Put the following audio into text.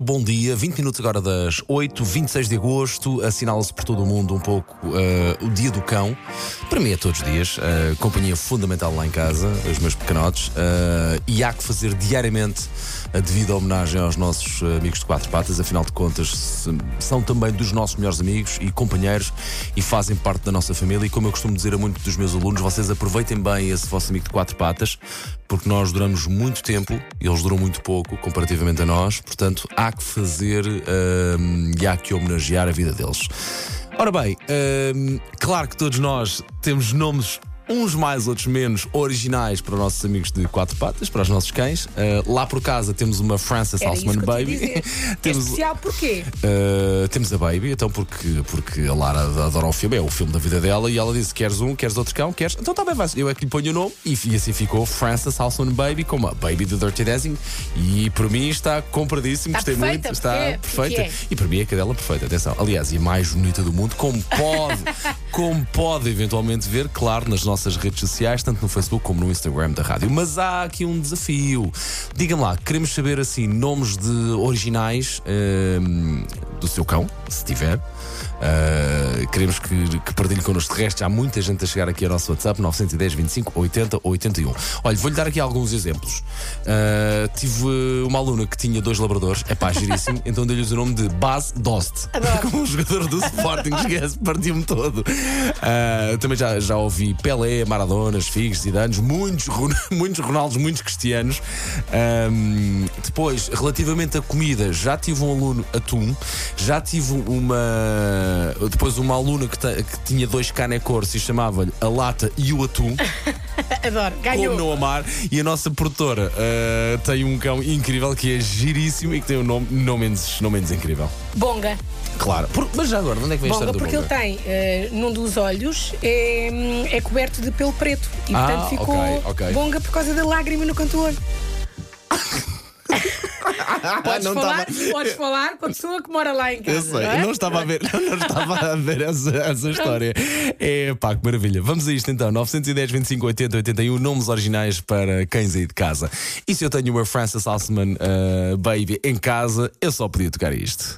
Bom dia, 20 minutos agora das 8, 26 de agosto, assinala-se por todo o mundo um pouco uh, o Dia do Cão. Para mim é todos os dias, uh, companhia fundamental lá em casa, os meus pequenotes, uh, e há que fazer diariamente a devida homenagem aos nossos amigos de quatro patas, afinal de contas são também dos nossos melhores amigos e companheiros e fazem parte da nossa família. E como eu costumo dizer a muitos dos meus alunos, vocês aproveitem bem esse vosso amigo de quatro patas, porque nós duramos muito tempo, eles duram muito pouco comparativamente a nós, portanto há que fazer uh, e há que homenagear a vida deles. Ora bem, uh, claro que todos nós temos nomes uns mais, outros menos, originais para os nossos amigos de quatro patas, para os nossos cães. Uh, lá por casa temos uma Frances Salzman Baby. temos, é especial porquê? Uh, temos a Baby, então porque, porque a Lara adora o filme, é o filme da vida dela, e ela disse: queres um, queres outro cão, queres? Então também vai. Eu é que lhe ponho o nome, e, e assim ficou Frances Salzman Baby, como a Baby do Dirty Dancing. E por mim está compradíssimo, está gostei perfeita, muito, está porque, perfeita. É. E para mim é a cadela perfeita, atenção. Aliás, e a mais bonita do mundo, como pode, como pode eventualmente ver, claro, nas nossas redes sociais, tanto no Facebook como no Instagram da rádio. Mas há aqui um desafio. Diga-me lá, queremos saber assim nomes de originais ehm, do seu cão, se tiver. Uh, queremos que, que partilhe connosco. De resto, há muita gente a chegar aqui ao nosso WhatsApp 910 25 80 81. Olha, vou-lhe dar aqui alguns exemplos. Uh, tive uma aluna que tinha dois labradores, é pá, giríssimo, então dei-lhes o nome de Baz Dost. Como um jogador do Sporting, esquece, partiu-me todo. Uh, também já, já ouvi Pelé, Maradona, Figues, Zidanes, muitos, muitos Ronaldos, muitos Cristianos. Um, depois, relativamente a comida, já tive um aluno atum, já tive uma depois uma aluna que, que tinha dois canecores e chamava-lhe a lata e o atum. Adoro, ganhou. Como não amar. E a nossa produtora uh, tem um cão incrível que é giríssimo e que tem um nome não menos, não menos incrível. Bonga. Claro, Por, mas já agora, onde é que vem Bonga, a história do porque Bonga? ele tem, uh, num dos olhos, é, é coberto de pelo preto. E Ah, portanto ficou ok, ok. Bonga por causa da lágrima no canto do olho. Podes, não falar, tava- podes falar com a pessoa que mora lá em casa. Eu sei, não é? não estava a ver, não, estava a ver essa, essa história. É pá, que maravilha. Vamos a isto então: 910, 25, 80, 81, nomes originais para cães aí de casa. E se eu tenho uma Frances Alsman uh, Baby em casa, eu só podia tocar isto.